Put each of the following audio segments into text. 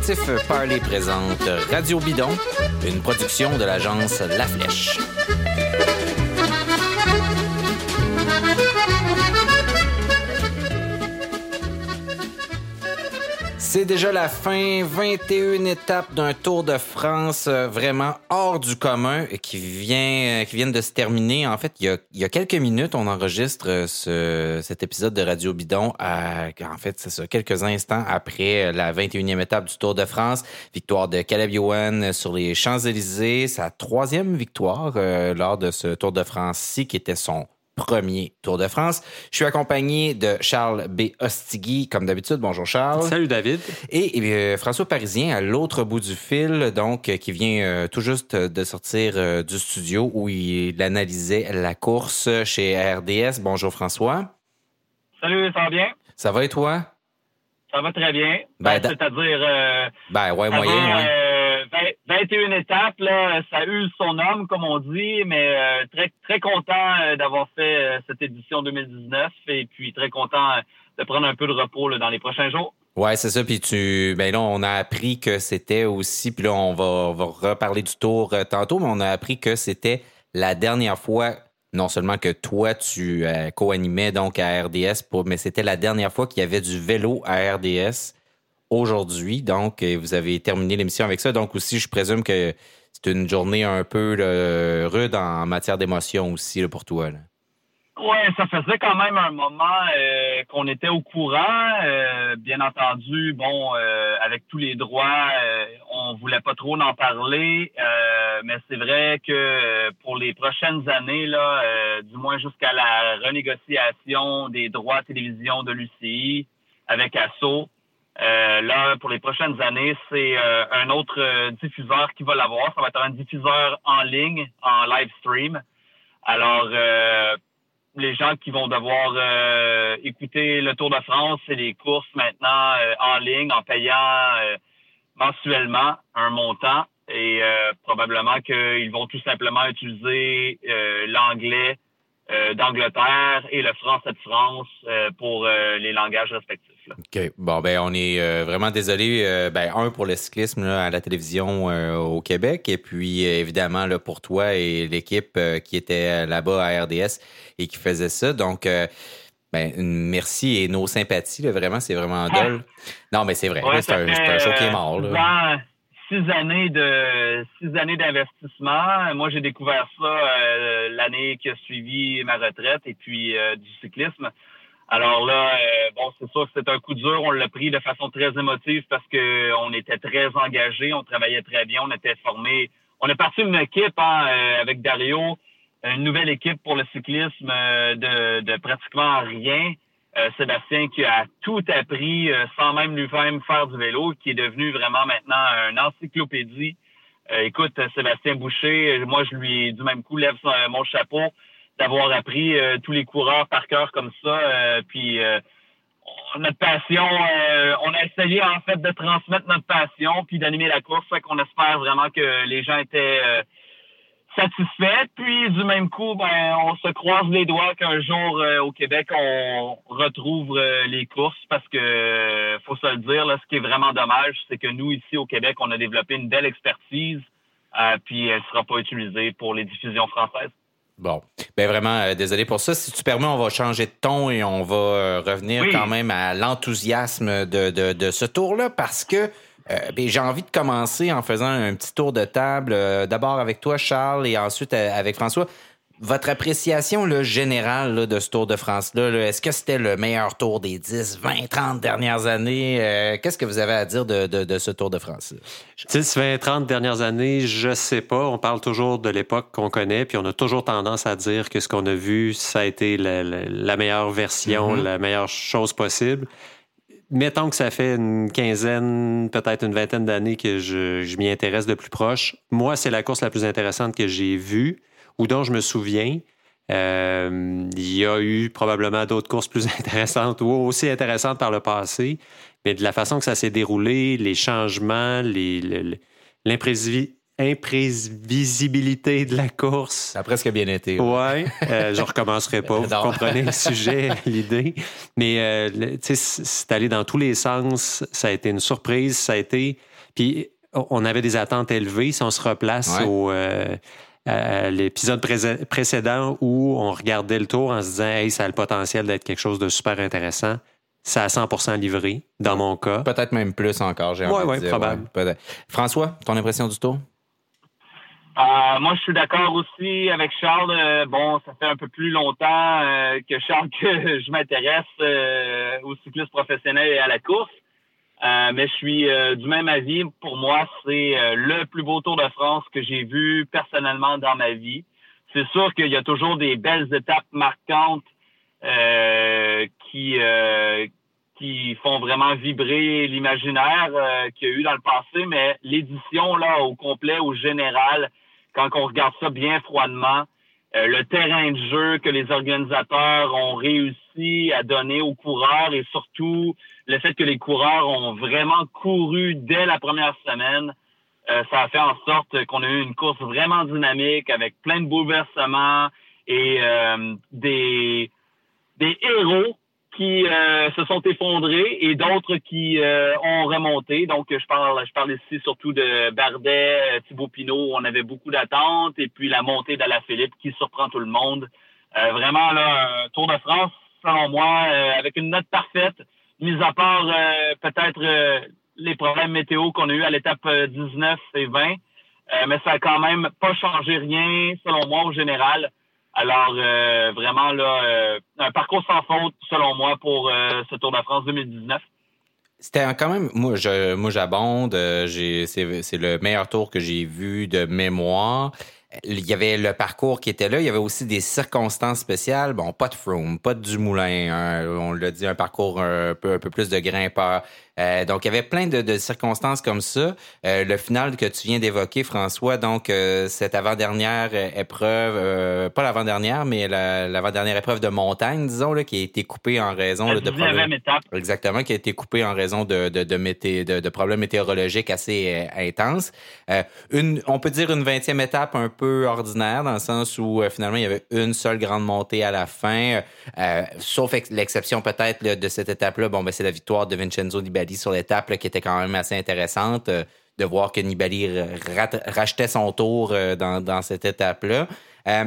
Collectif Parler présente Radio Bidon, une production de l'agence La Flèche. C'est déjà la fin, 21 étapes d'un Tour de France euh, vraiment hors du commun qui vient, euh, qui viennent de se terminer. En fait, il y a, quelques minutes, on enregistre euh, ce, cet épisode de Radio Bidon. En fait, c'est ça, quelques instants après la 21e étape du Tour de France. Victoire de Caleb Ewan sur les Champs-Élysées. Sa troisième victoire lors de ce Tour de France-ci, qui était son premier Tour de France. Je suis accompagné de Charles B. Ostigui, comme d'habitude. Bonjour Charles. Salut David. Et, euh, François Parisien à l'autre bout du fil, donc euh, qui vient euh, tout juste de sortir du studio où il analysait la course chez RDS. Bonjour François. Salut, ça va bien? Ça va et toi? Ça va très bien. Ben, C'est-à-dire... ben ouais, moyen, ouais. 21 étapes, là, ça use son homme, comme on dit, mais euh, très, très content euh, d'avoir fait euh, cette édition 2019 et puis très content de prendre un peu de repos dans les prochains jours. Ouais, c'est ça. Puis tu, ben là, on a appris que c'était aussi, puis là, on va, va reparler du tour tantôt, mais on a appris que c'était la dernière fois, non seulement que toi, tu co-animais donc à RDS, pour, mais c'était la dernière fois qu'il y avait du vélo à RDS aujourd'hui. Donc, vous avez terminé l'émission avec ça. Donc aussi, je présume que c'est une journée un peu rude en matière d'émotion aussi pour toi. Oui, ça faisait quand même un moment euh, qu'on était au courant. Euh, bien entendu, bon, euh, avec tous les droits, on voulait pas trop en parler, mais c'est vrai que pour les prochaines années, là, du moins jusqu'à la renégociation des droits télévision de l'UCI avec ASSO, euh, là, pour les prochaines années, c'est euh, un autre euh, diffuseur qui va l'avoir. Ça va être un diffuseur en ligne, en live stream. Alors, les gens qui vont devoir écouter le Tour de France, c'est les courses maintenant en ligne, en payant mensuellement un montant. Et probablement qu'ils vont tout simplement utiliser l'anglais d'Angleterre et le français de France pour les langages respectifs. OK. Bon, ben, on est euh, vraiment désolé, euh, ben, un, pour le cyclisme à la télévision euh, au Québec, et puis évidemment là, pour toi et l'équipe qui était là-bas à RDS et qui faisait ça. Donc, ben, merci et nos sympathies, vraiment, c'est vraiment ah. dole. Non, mais c'est vrai, c'est un, show qui est mort. Six années de six années d'investissement. Moi, j'ai découvert ça l'année qui a suivi ma retraite et puis du cyclisme. Alors là, euh, bon, c'est sûr que c'est un coup dur. On l'a pris de façon très émotive parce que on était très engagés, on travaillait très bien, on était formés. On est parti d'une équipe hein, euh, avec Dario, une nouvelle équipe pour le cyclisme euh, de, de, pratiquement rien. Sébastien qui a tout appris sans même lui-même faire du vélo, qui est devenu vraiment maintenant un encyclopédie. écoute, Sébastien Boucher, moi je lui du même coup lève mon chapeau d'avoir appris euh, tous les coureurs par cœur comme ça. Euh, puis euh, notre passion, on a essayé en fait de transmettre notre passion puis d'animer la course. Fait qu'on espère vraiment que les gens étaient satisfaits. Puis du même coup, ben, on se croise les doigts qu'un jour au Québec, on retrouve les courses parce que faut se le dire, ce qui est vraiment dommage, c'est que nous, ici au Québec, on a développé une belle expertise, puis elle ne sera pas utilisée pour les diffusions françaises. Bon, ben vraiment, euh, désolé pour ça. Si tu permets, on va changer de ton et on va euh, revenir quand même à l'enthousiasme de, de, de, ce tour-là parce que euh, ben, j'ai envie de commencer en faisant un petit tour de table, d'abord avec toi, Charles, et ensuite avec François votre appréciation là, générale de ce Tour de France-là, est-ce que c'était le meilleur tour des 10, 20, 30 dernières années? Euh, qu'est-ce que vous avez à dire de, de, ce Tour de France? 10, 20, 30 dernières années, je sais pas. On parle toujours de l'époque qu'on connaît, puis on a toujours tendance à dire que ce qu'on a vu, ça a été la, meilleure version, mm-hmm. la meilleure chose possible. Mettons que ça fait une quinzaine, peut-être une vingtaine d'années que je, je m'y intéresse de plus proche. Moi, c'est la course la plus intéressante que j'ai vue ou dont je me souviens. Euh, il y a eu probablement d'autres courses plus intéressantes ou aussi intéressantes par le passé, mais de la façon que ça s'est déroulé, les changements, l'imprévisibilité de la course. Ça a presque bien été. Oui, euh, je ne recommencerai pas. Vous comprenez le sujet, l'idée. Mais euh, c'est allé dans tous les sens. Ça a été une surprise. Ça a été Puis on avait des attentes élevées. Si on se replace au l'épisode précédent où on regardait le tour en se disant Hey, ça a le potentiel d'être quelque chose de super intéressant. Ça a 100% livré, dans mon cas. Peut-être même plus encore, j'ai envie de dire. probable. François, ton impression du tour? Euh, moi, je suis d'accord aussi avec Charles. Euh, bon, ça fait un peu plus longtemps euh, que Charles que je m'intéresse au cyclisme professionnel et à la course. Mais je suis du même avis. Pour moi, c'est le plus beau Tour de France que j'ai vu personnellement dans ma vie. C'est sûr qu'il y a toujours des belles étapes marquantes qui qui font vraiment vibrer l'imaginaire qu'il y a eu dans le passé, mais l'édition là au complet, au général, quand on regarde ça bien froidement, euh, le terrain de jeu que les organisateurs ont réussi à donner aux coureurs et surtout le fait que les coureurs ont vraiment couru dès la première semaine, euh, ça a fait en sorte qu'on a eu une course vraiment dynamique avec plein de bouleversements et euh, des, des héros qui euh, se sont effondrés et d'autres qui ont remonté. Donc, je parle, je parle ici surtout de Bardet, Thibaut Pinot, on avait beaucoup d'attentes, et puis la montée Philippe qui surprend tout le monde. vraiment, là, un Tour de France, selon moi, avec une note parfaite, mis à part peut-être les problèmes météo qu'on a eu à l'étape 19 et 20. mais ça a quand même pas changé rien, selon moi, au général. Alors, euh, vraiment, là, euh, un parcours sans faute, selon moi, pour euh, ce Tour de France 2019. C'était quand même, moi, je, moi, j'abonde. C'est le meilleur tour que j'ai vu de mémoire il y avait le parcours qui était là. Il y avait aussi des circonstances spéciales. Bon, pas de Froome, pas de Dumoulin. On l'a dit, un parcours un peu, un peu plus de grimpeur. Euh, donc, il y avait plein de, circonstances comme ça. Euh, le final que tu viens d'évoquer, François, donc euh, cette avant-dernière épreuve, pas l'avant-dernière, mais l'avant-dernière épreuve de montagne, disons, là, qui a été coupée en raison de problèmes. Exactement, qui a été coupée en raison de, de, de, de problèmes météorologiques assez intenses. une, on peut dire une vingtième étape un peu ordinaire, dans le sens où finalement, il y avait une seule grande montée à la fin, sauf l'exception peut-être de cette étape-là. Bon, ben, c'est la victoire de Vincenzo Nibali sur l'étape qui était quand même assez intéressante euh, de voir que Nibali rachetait son tour euh, dans, cette étape-là. Euh,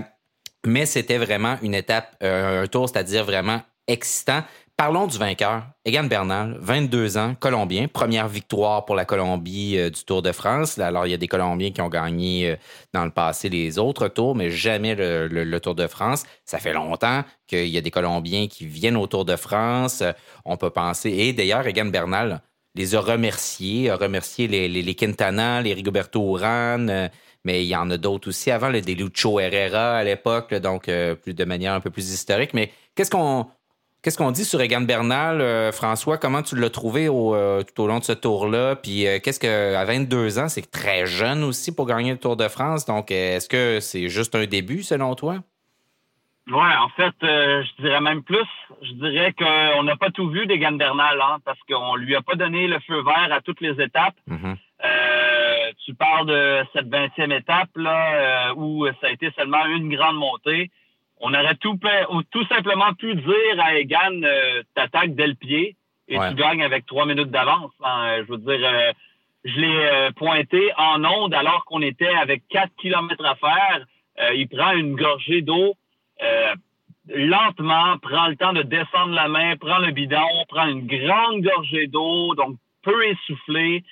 mais c'était vraiment une étape, un tour, c'est-à-dire vraiment excitant. Parlons du vainqueur, Egan Bernal, 22 ans, Colombien, première victoire pour la Colombie du Tour de France. Alors, il y a des Colombiens qui ont gagné dans le passé les autres tours, mais jamais le, Tour de France. Ça fait longtemps qu'il y a des Colombiens qui viennent au Tour de France. On peut penser, et d'ailleurs, Egan Bernal les a remerciés, a remercié les, Quintana, les Rigoberto Urán, euh, mais il y en a d'autres aussi avant, le des Lucho Herrera à l'époque, donc euh, plus de manière un peu plus historique. Mais qu'est-ce qu'on Qu'est-ce qu'on dit sur Egan Bernal, euh, François? Comment tu l'as trouvé au, tout au long de ce tour-là? Puis qu'est-ce que, à 22 ans, c'est très jeune aussi pour gagner le Tour de France. Donc, est-ce que c'est juste un début selon toi? Ouais, en fait, euh, je dirais même plus. Je dirais qu'on n'a pas tout vu des Bernal, hein, parce qu'on lui a pas donné le feu vert à toutes les étapes. Mm-hmm. Euh, tu parles de cette 20e étape là euh, où ça a été seulement une grande montée. On aurait tout, tout simplement pu dire à Egan, t'attaques dès le pied et tu gagnes avec trois minutes d'avance. Hein. Je veux dire, je l'ai pointé en onde alors qu'on était avec 4 kilomètres à faire. il prend une gorgée d'eau euh, lentement, prend le temps de descendre la main, prend le bidon, prend une grande gorgée d'eau, donc peu essoufflé.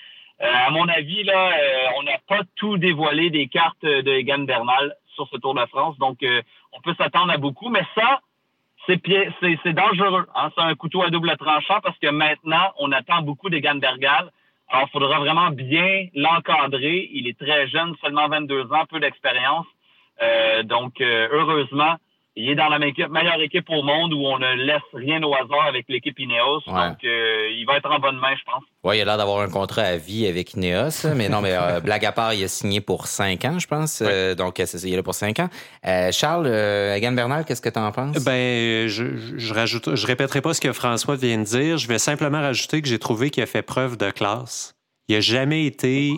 Euh, à mon avis, là, euh, on n'a pas tout dévoilé des cartes de Egan Bernal sur ce Tour de France, donc on peut s'attendre à beaucoup, mais ça, c'est dangereux. Hein? C'est un couteau à double tranchant parce que maintenant, on attend beaucoup d'Egan Bernal. Alors, il faudra vraiment bien l'encadrer. Il est très jeune, seulement 22 ans, peu d'expérience. donc, heureusement, il est dans la meilleure équipe au monde où on ne laisse rien au hasard avec l'équipe Ineos. Donc, euh, il va être en bonne main, je pense. Oui, il a l'air d'avoir un contrat à vie avec Ineos. mais non, mais euh, blague à part, il a signé pour cinq ans, je pense. Euh, donc, il est là pour cinq ans. Charles, Egan Bernal, qu'est-ce que tu en penses? Ben, je, je, rajoute, je répéterai pas ce que François vient de dire. Je vais simplement rajouter que j'ai trouvé qu'il a fait preuve de classe. Il n'a jamais été.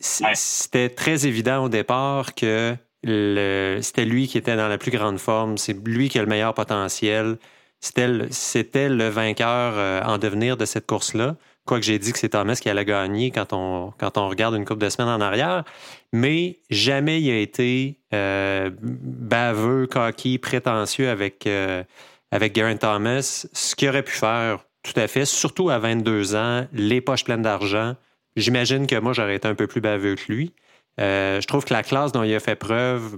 C'était très évident au départ que c'était lui qui était dans la plus grande forme, c'est lui qui a le meilleur potentiel. C'était le, vainqueur euh, en devenir de cette course-là. Quoique j'ai dit que c'est Thomas qui allait gagner quand on, regarde une couple de semaines en arrière. Mais jamais il a été euh, baveux, coquille, prétentieux avec, euh, Thomas. Ce qu'il aurait pu faire, tout à fait, surtout à 22 ans, les poches pleines d'argent. J'imagine que moi, j'aurais été un peu plus baveux que lui. Euh, je trouve que la classe dont il a fait preuve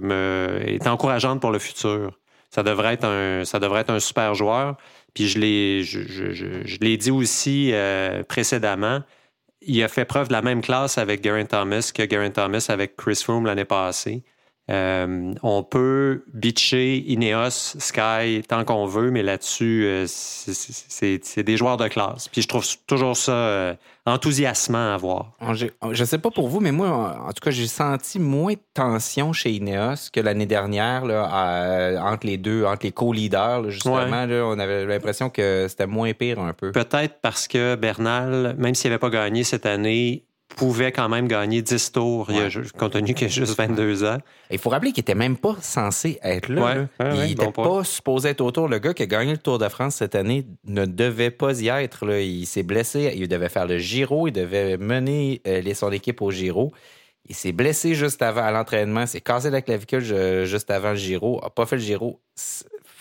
est encourageante pour le futur. Ça devrait être un, super joueur. Puis je, l'ai dit aussi euh, précédemment, il a fait preuve de la même classe avec Garen Thomas que Garen Thomas avec Chris Froome l'année passée. Euh, on peut bitcher Ineos, Sky tant qu'on veut, mais là-dessus, euh, c'est des joueurs de classe. Puis je trouve toujours ça euh, enthousiasmant à voir. Je sais pas pour vous, mais moi, en tout cas, j'ai senti moins de tension chez Ineos que l'année dernière là, entre les deux, entre les co-leaders. Justement, on avait l'impression que c'était moins pire un peu. Peut-être parce que Bernal, même s'il n'avait pas gagné cette année, pouvait quand même gagner 10 tours, compte tenu qu'il a juste 22 ans. Il faut rappeler qu'il était même pas censé être là. il n'était pas supposé être autour. Le gars qui a gagné le Tour de France cette année ne devait pas y être. Là. Il s'est blessé. Il devait faire le Giro. Il devait mener euh, son équipe au Giro. Il s'est blessé juste avant à l'entraînement, s'est cassé la clavicule juste avant le Giro, a pas fait le Giro.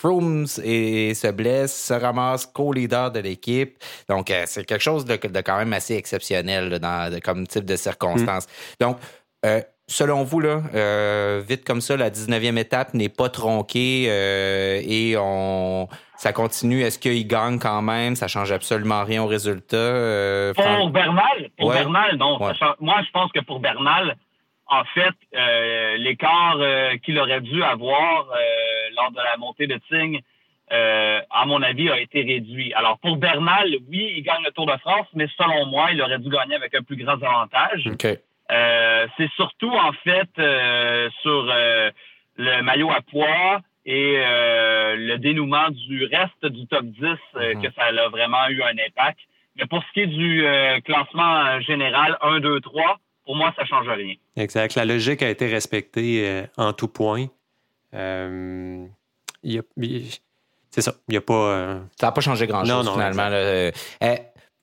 Froome et se blesse, se ramasse co-leader de l'équipe. Donc, euh, c'est quelque chose de, quand même assez exceptionnel dans, comme type de circonstance. Mm. Donc, euh, selon vous, là, euh, vite comme ça, la 19e étape n'est pas tronquée et on ça continue. Est-ce qu'il gagne quand même? Ça change absolument rien au résultat? pour Bernal? Pour Bernal, non. moi, je pense que pour Bernal, en fait, l'écart qu'il aurait dû avoir lors de la montée de Tignes, euh, à mon avis, a été réduit. Alors, pour Bernal, oui, il gagne le Tour de France, mais selon moi, il aurait dû gagner avec un plus grand avantage. Euh, c'est surtout, en fait, euh, sur le maillot à poids et le dénouement du reste du top 10 mhm. que ça a vraiment eu un impact. Mais pour ce qui est du classement général 1, 2, 3, pour moi, ça ne change rien. Exact. La logique a été respectée en tout point. Euh, c'est ça. Il y a pas. Euh, ça n'a pas changé grand-chose finalement. Il euh, eh,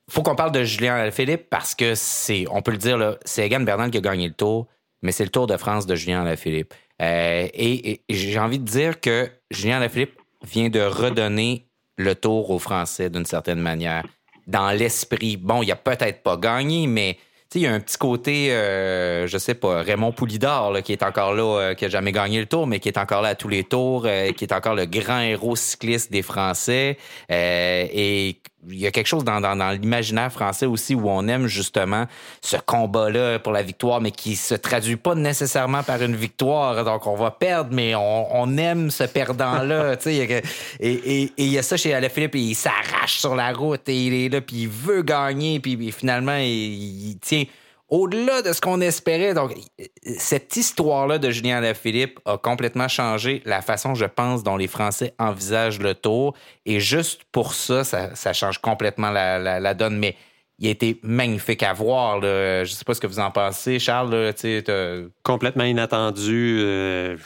faut qu'on parle de Julien Philippe parce que c'est, on peut le dire, c'est Egan Bernal qui a gagné le tour, mais c'est le Tour de France de Julien Alaphilippe. et, j'ai envie de dire que Julien Alaphilippe vient de redonner le tour aux Français d'une certaine manière. Dans l'esprit, bon, il a peut-être pas gagné, mais il y a un petit côté, euh, je sais pas, Raymond Poulidor, qui est encore là, euh, qui a jamais gagné le tour, mais qui est encore là à tous les tours, euh, qui est encore le grand héros cycliste des Français. et il y a quelque chose dans, dans, l'imaginaire français aussi où on aime justement ce combat-là pour la victoire, mais qui se traduit pas nécessairement par une victoire. Donc, on va perdre, mais on, on aime ce perdant-là. et il y a ça chez Alaphilippe, il s'arrache sur la route et il est là, puis il veut gagner, puis, finalement, il, tient au-delà de ce qu'on espérait. Donc, cette histoire-là de Julien Alaphilippe a complètement changé la façon, je pense, dont les Français envisagent le tour. Et juste pour ça, ça, change complètement la, donne. Mais il a été magnifique à voir. Je ne sais pas ce que vous en pensez, Charles. Complètement inattendu. Euh,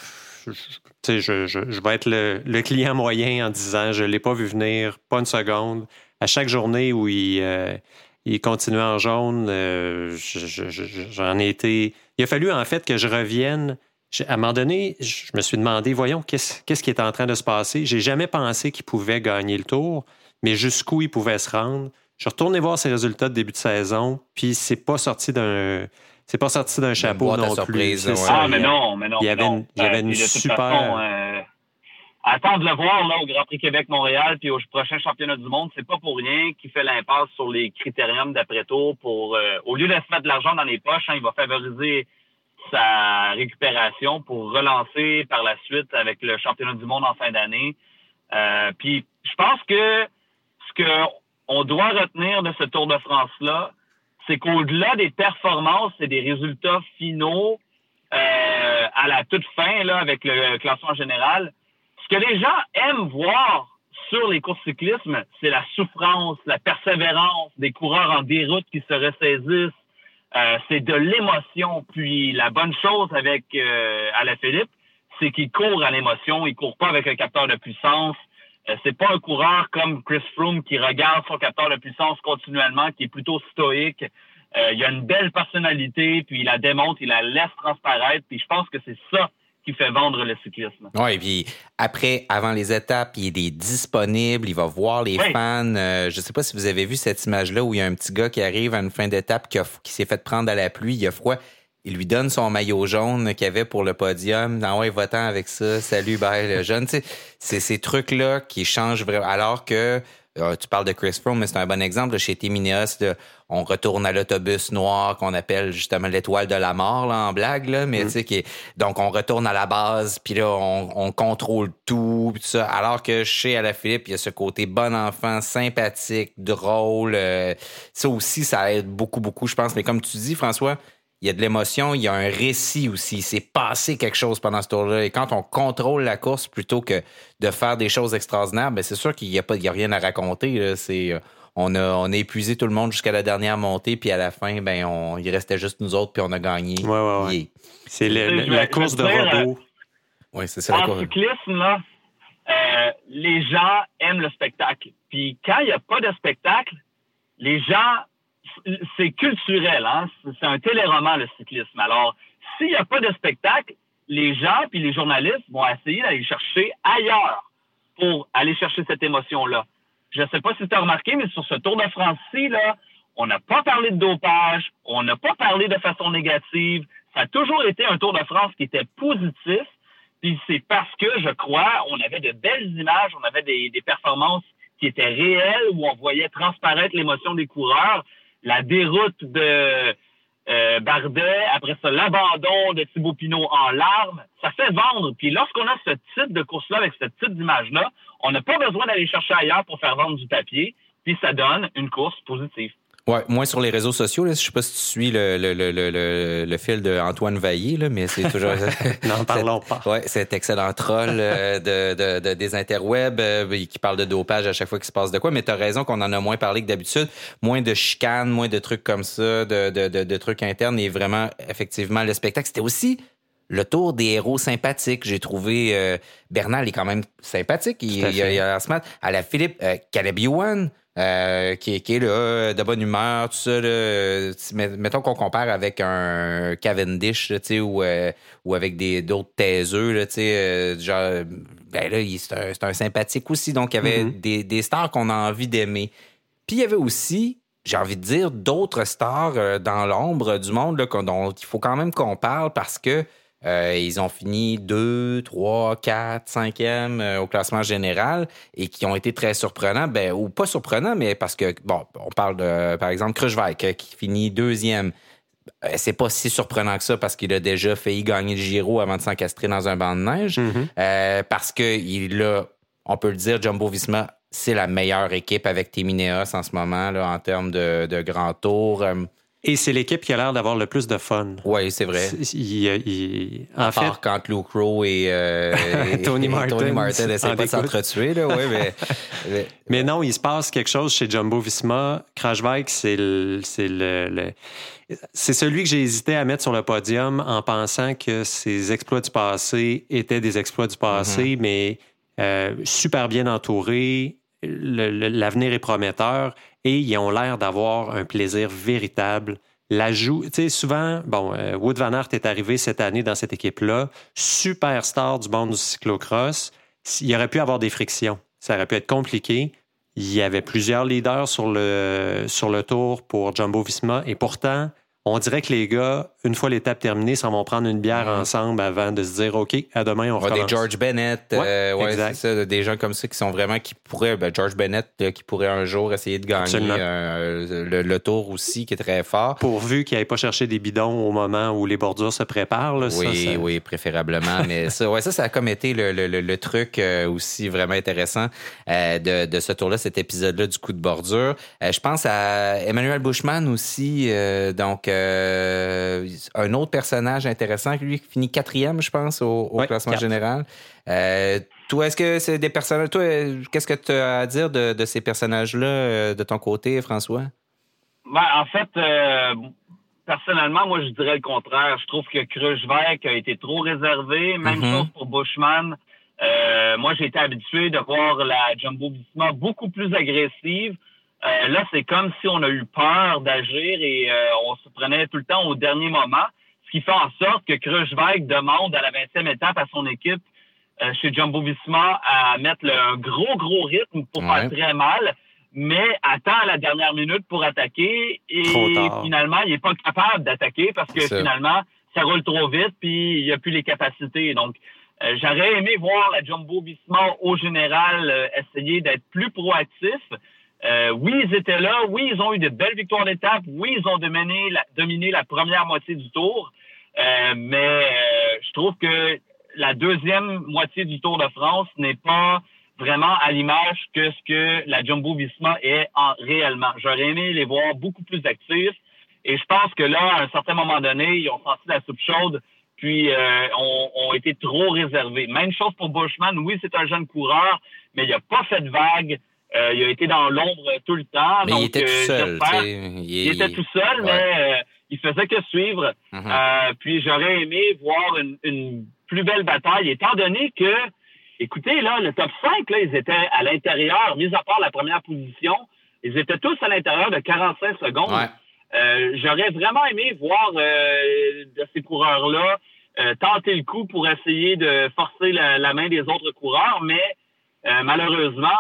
je, je, vais être le, client moyen en disant je ne l'ai pas vu venir, pas une seconde. À chaque journée où il, euh, il continuait en jaune. Euh, j'en ai été. Il a fallu en fait que je revienne. À un moment donné, je me suis demandé, voyons, qu'est-ce qui est en train de se passer? J'ai jamais pensé qu'il pouvait gagner le tour, mais jusqu'où il pouvait se rendre? Je suis retourné voir ses résultats de début de saison, puis c'est pas sorti d'un. C'est pas sorti d'un chapeau non plus. Ah, mais non, mais non. Il y avait, une, il y avait une super. Euh, attendre de le voir là, au Grand Prix Québec-Montréal puis au prochain championnat du monde, c'est pas pour rien qu'il fait l'impasse sur les critériums d'après-tour pour euh, au lieu de se mettre de l'argent dans les poches, hein, il va favoriser sa récupération pour relancer par la suite avec le championnat du monde en fin d'année. Euh, puis je pense que ce que on doit retenir de ce Tour de France-là, c'est qu'au-delà des performances et des résultats finaux euh, à la toute fin, là, avec le classement général, ce que les gens aiment voir sur les courses cyclisme, c'est la souffrance, la persévérance des coureurs en déroute qui se ressaisissent. Euh, c'est de l'émotion. Puis la bonne chose avec euh, Philippe, c'est qu'il court à l'émotion. Il court pas avec un capteur de puissance. Euh, c'est pas un coureur comme Chris Froome qui regarde son capteur de puissance continuellement, qui est plutôt stoïque. Euh, il a une belle personnalité, puis il la démontre, il la laisse transparaître, puis je pense que c'est ça qui fait vendre le cyclisme. Oui, et puis après, avant les étapes, il est disponible, il va voir les fans. Euh, je sais pas si vous avez vu cette image-là où il y a un petit gars qui arrive à une fin d'étape qui, qui s'est fait prendre à la pluie, il a froid. Il lui donne son maillot jaune qu'il avait pour le podium. Ah ouais, va-t'en avec ça. Salut, bye, le jeune. c'est ces trucs-là qui changent vraiment. Alors que euh, tu parles de Chris Froome, mais c'est un bon exemple. chez Timineos, on retourne à l'autobus noir qu'on appelle justement l'étoile de la mort là, en blague. Là, mais mm. tu sais, donc on retourne à la base, puis là, on, contrôle tout, tout ça. Alors que chez Alaphilippe, il y a ce côté bon enfant, sympathique, drôle. Euh, ça aussi, ça aide beaucoup, beaucoup, je pense. Mais comme tu dis, François, il y a de l'émotion, il y a un récit aussi. C'est passé quelque chose pendant ce tour-là. Et quand on contrôle la course plutôt que de faire des choses extraordinaires, ben c'est sûr qu'il n'y a, pas, a rien à raconter. C'est, euh, on, a, on a épuisé tout le monde jusqu'à la dernière montée, puis à la fin, ben on, il restait juste nous autres, puis on a gagné. Ouais, ouais, ouais. C'est la course de robot. Oui, c'est ça. En cyclisme, là, euh, les gens aiment le spectacle. Puis quand il n'y a pas de spectacle, les gens c'est culturel, hein? C'est un téléroman, le cyclisme. Alors, s'il n'y a pas de spectacle, les gens puis les journalistes vont essayer d'aller chercher ailleurs pour aller chercher cette émotion-là. Je ne sais pas si tu as remarqué, mais sur ce Tour de France-ci, là, on n'a pas parlé de dopage, on n'a pas parlé de façon négative. Ça a toujours été un Tour de France qui était positif. Puis c'est parce que, je crois, on avait de belles images, on avait des, des performances qui étaient réelles, où on voyait transparaître l'émotion des coureurs la déroute de euh, Bardet, après ça, l'abandon de Thibaut Pinot en larmes, ça fait vendre. Puis lorsqu'on a ce type de course-là, avec ce type d'image-là, on n'a pas besoin d'aller chercher ailleurs pour faire vendre du papier, puis ça donne une course positive. Ouais, moi sur les réseaux sociaux, là, je sais pas si tu suis le, le, le, le, le fil de Antoine Vaillé, là, mais c'est toujours. N'en parlons pas. Ouais, cet excellent troll euh, de, de, de, des interwebs euh, qui parle de dopage à chaque fois qu'il se passe de quoi. Mais tu as raison qu'on en a moins parlé que d'habitude. Moins de chicanes, moins de trucs comme ça, de, de, de, de trucs internes et vraiment, effectivement, le spectacle. C'était aussi le tour des héros sympathiques. J'ai trouvé euh, Bernal est quand même sympathique. Il, il, il, a, il, à la Philippe euh, Ewan, euh, qui, qui, est là, de bonne humeur, tout ça. Là, mettons qu'on compare avec un Cavendish, ou, euh, ou avec des d'autres taiseux, là, euh, genre, ben là, c'est un, un, sympathique aussi. Donc, il y avait mm-hmm. des, des, stars qu'on a envie d'aimer. Puis, il y avait aussi, j'ai envie de dire, d'autres stars dans l'ombre du monde là, dont il faut quand même qu'on parle parce que euh, ils ont fini 2, 3, 4, 5e au classement général et qui ont été très surprenants, ben, ou pas surprenants, mais parce que, bon, on parle de, par exemple, Krushvik euh, qui finit deuxième. Euh, c'est pas si surprenant que ça parce qu'il a déjà failli gagner le Giro avant de s'encastrer dans un banc de neige. Mm-hmm. parce que il a, on peut le dire, Jumbo Visma, c'est la meilleure équipe avec Temineos en ce moment là, en termes de, de grand tour. Et c'est l'équipe qui a l'air d'avoir le plus de fun. Oui, c'est vrai. Il, en fait, quand Luke Crow et, euh, Tony, Martin, Tony Martin essaient pas de s'entretuer, ouais, mais, mais, non, il se passe quelque chose chez Jumbo Visma. Crashbike, c'est le, c'est le, c'est celui que j'ai hésité à mettre sur le podium en pensant que ses exploits du passé étaient des exploits du passé, mm-hmm. mais euh, super bien entouré. L'avenir est prometteur et ils ont l'air d'avoir un plaisir véritable. L'ajout, tu sais, souvent, bon, euh, Wood Van Aert est arrivé cette année dans cette équipe-là, superstar du monde du cyclocross. Il aurait pu avoir des frictions. Ça aurait pu être compliqué. Il y avait plusieurs leaders sur le, sur le tour pour Jumbo Visma et pourtant, on dirait que les gars, une fois l'étape terminée, s'en vont prendre une bière ensemble avant de se dire OK, à demain on recommence. Des George Bennett, ouais, euh, ça, des gens comme ça qui sont vraiment qui pourraient, ben George Bennett qui pourrait un jour essayer de gagner euh, le, tour aussi, qui est très fort. Pourvu qu'il n'aille pas chercher des bidons au moment où les bordures se préparent. Là, oui, oui, préférablement. mais ça, ouais, ça, ça a comme été le, le, le truc euh, aussi vraiment intéressant de, de ce tour-là, cet épisode-là du coup de bordure. je pense à Emmanuel Bushman aussi, donc euh, un autre personnage intéressant, lui qui finit quatrième, je pense, au, classement général. Euh, toi, est-ce que c'est des personnages. Toi, qu'est-ce que tu as à dire de, ces personnages-là euh, de ton côté, François? Ben, en fait, personnellement, moi, je dirais le contraire. Je trouve que Krujvek a été trop réservé. Même chose pour Bushman. moi, j'ai été habitué de voir la Jumbo Visma beaucoup plus agressive. Là, c'est comme si on a eu peur d'agir et on se prenait tout le temps au dernier moment, ce qui fait en sorte que Krushwijk demande à la 20e étape à son équipe chez Jumbo Visma à mettre un gros, gros rythme pour faire très mal mais attend à la dernière minute pour attaquer et finalement, il n'est pas capable d'attaquer parce que finalement, ça roule trop vite puis il n'y a plus les capacités. Donc, euh, j'aurais aimé voir la Jumbo Visma au général euh, essayer d'être plus proactif. Euh, oui, ils étaient là. Oui, ils ont eu de belles victoires d'étape. Oui, ils ont dominé la, première moitié du tour. mais je trouve que la deuxième moitié du Tour de France n'est pas vraiment à l'image que ce que la Jumbo Visma est en, réellement. J'aurais aimé les voir beaucoup plus actifs. Et je pense que là, à un certain moment donné, ils ont senti la soupe chaude, puis euh, ont, été trop réservés. Même chose pour Bushman. Oui, c'est un jeune coureur, mais il n'a pas fait de vague. Euh, il a été dans l'ombre tout le temps. Mais il était tout euh, seul. Il, était tout seul, mais il faisait que suivre. Mm-hmm. puis j'aurais aimé voir une, une, plus belle bataille, étant donné que Écoutez, là, le top 5, là, ils étaient à l'intérieur, mis à part la première position, ils étaient tous à l'intérieur de 45 secondes. Euh, j'aurais vraiment aimé voir euh, de ces coureurs-là euh, tenter le coup pour essayer de forcer la, main des autres coureurs, mais malheureusement,